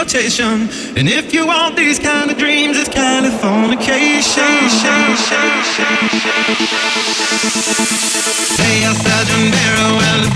And if you want these kind of dreams, it's kind of fornication. Hey, outside the mirror, well, the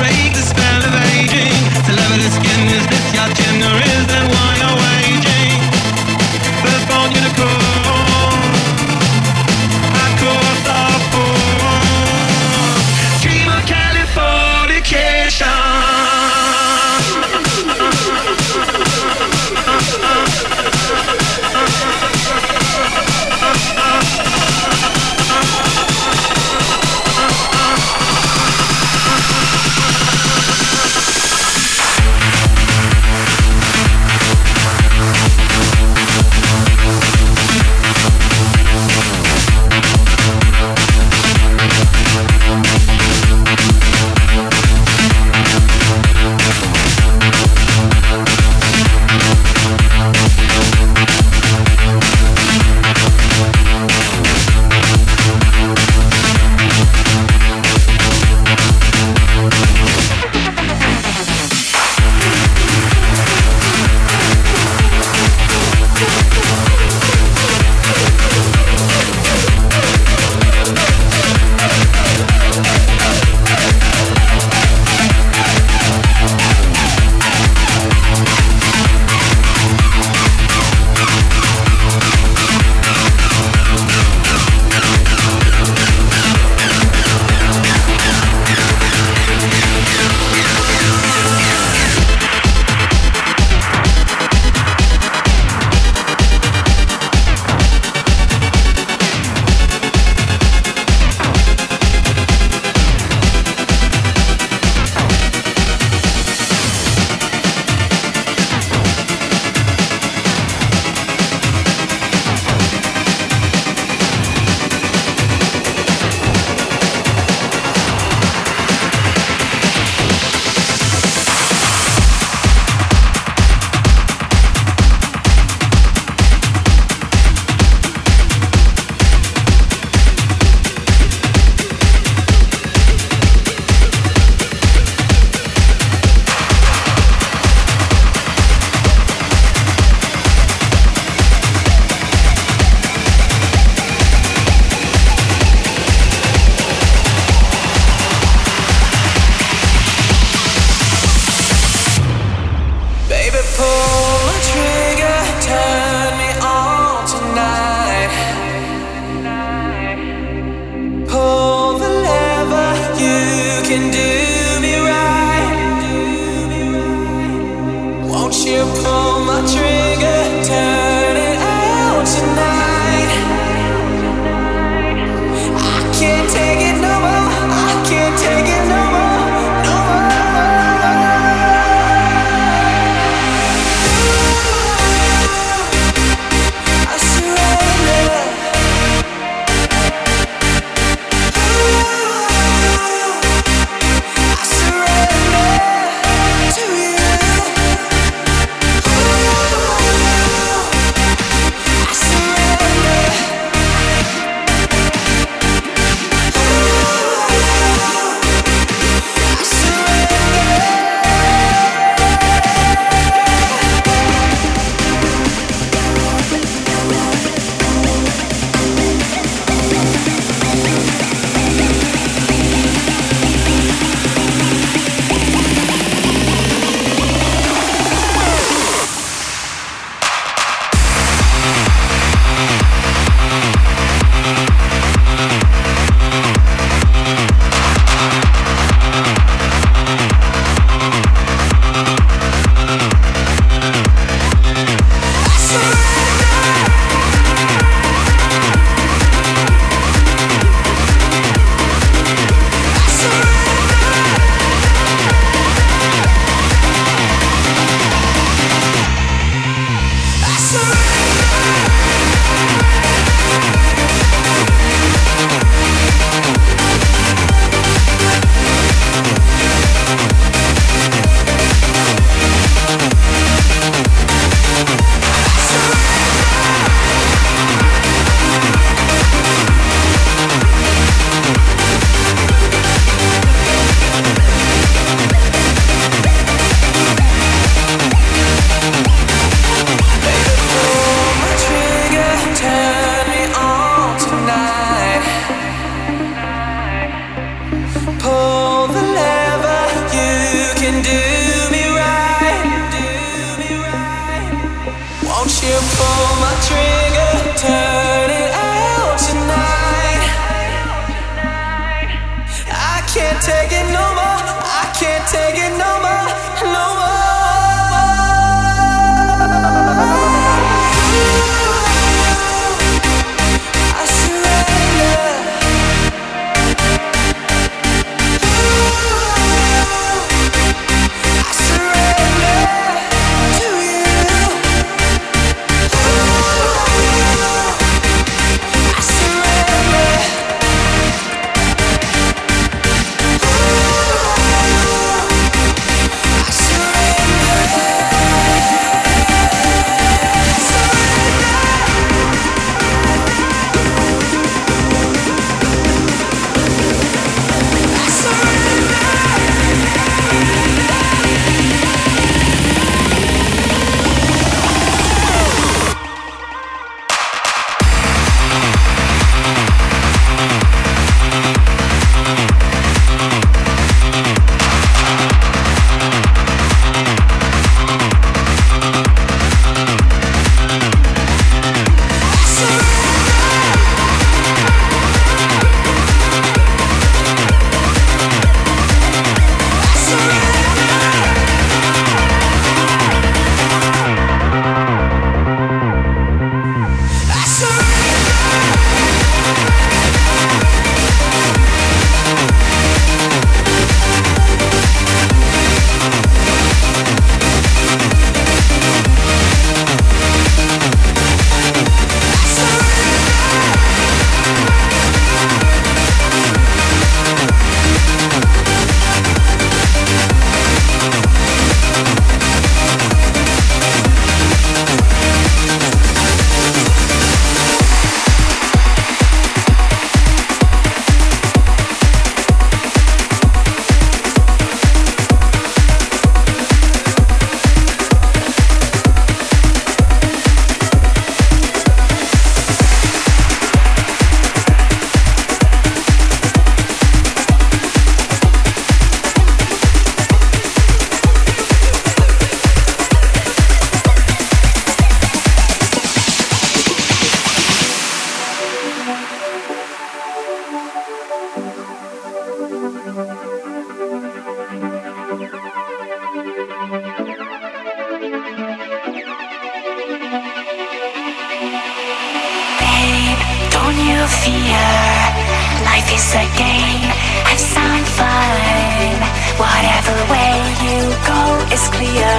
Life is a game, have some fun. Whatever way you go is clear.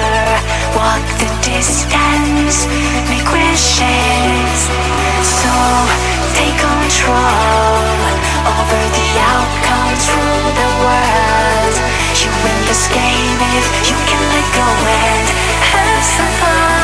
Walk the distance, make wishes. So take control over the outcome, rule the world. You win this game if you can let go and have some fun.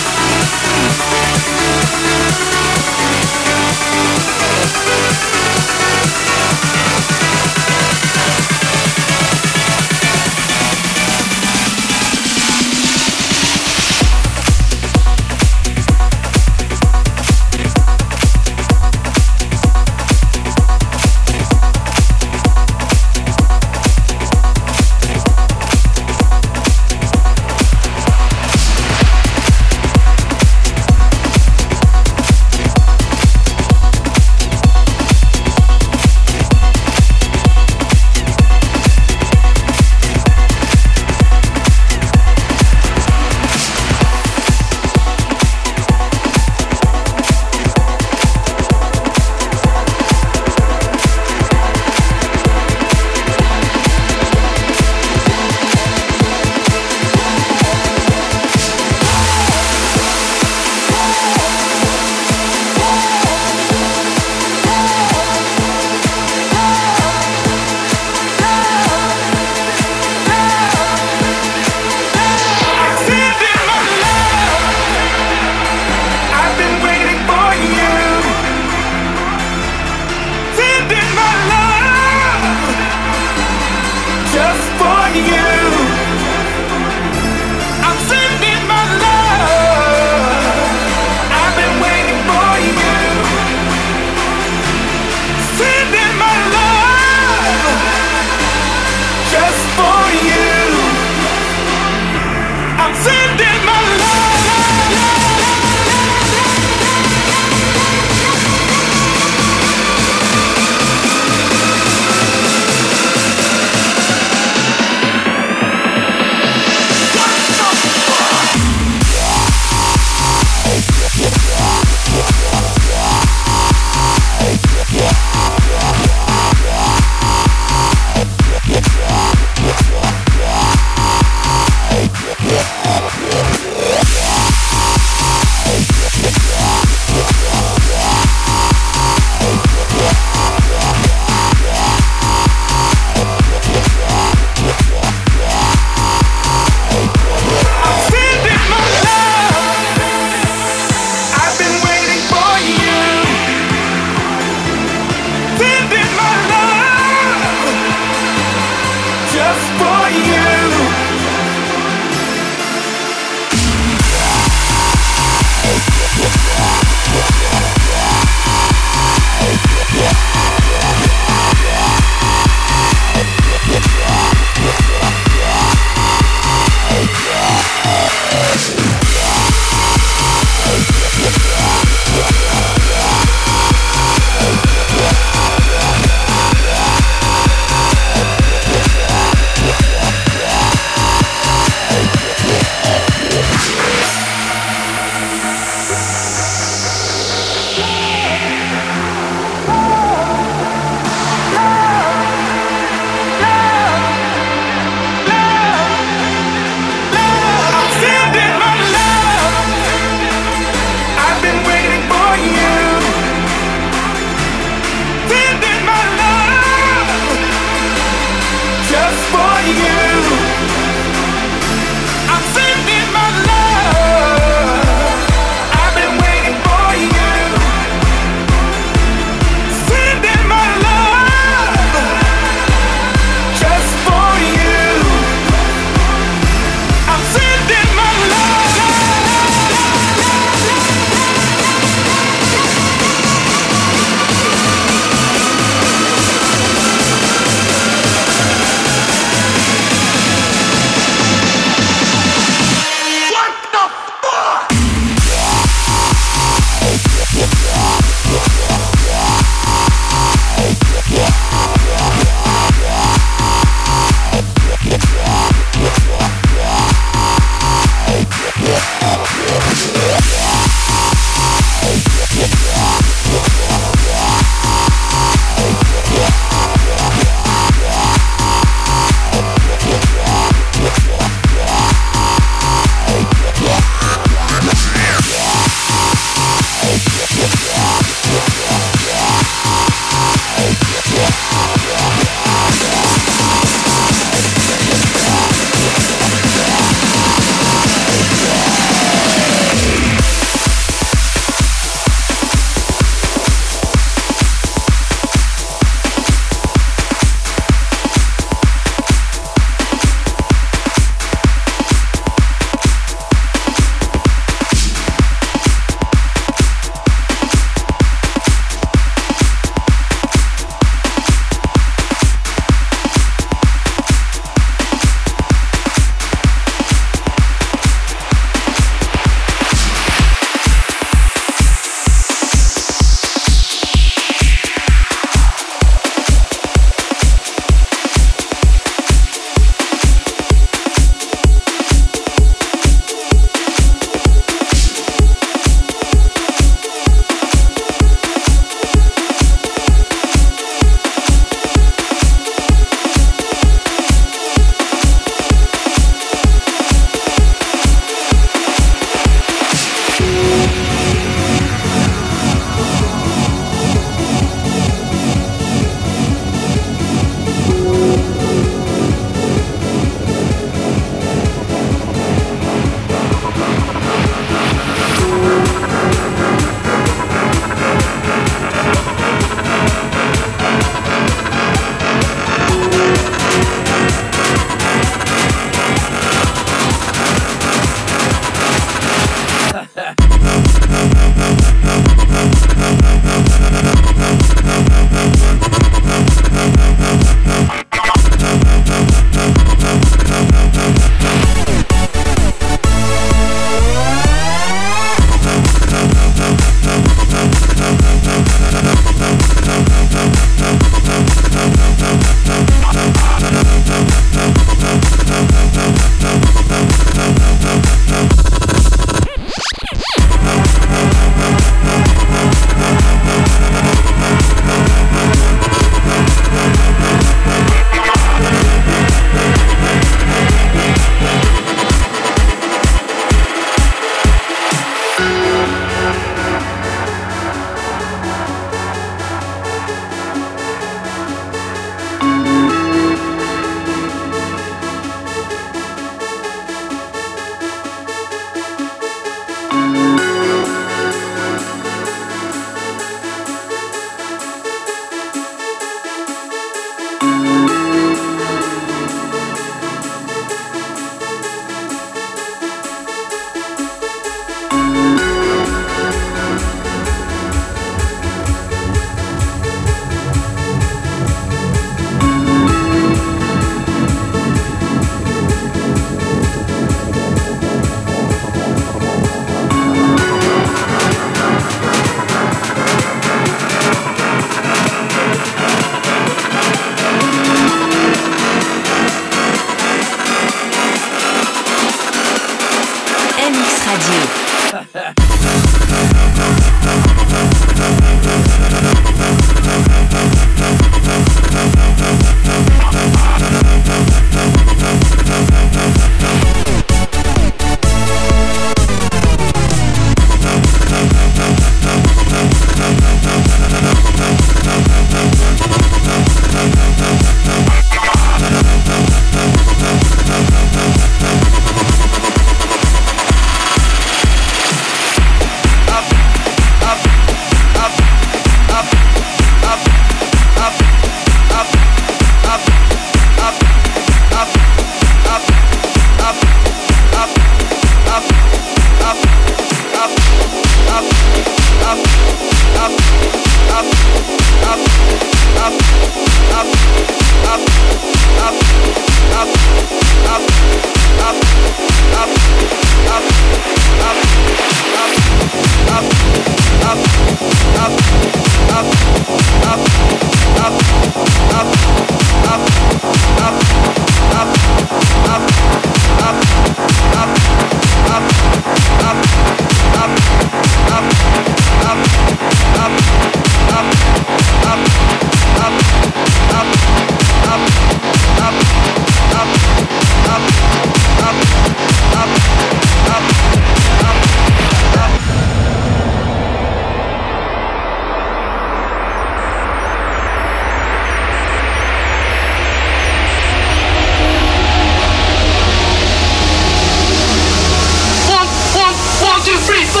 free.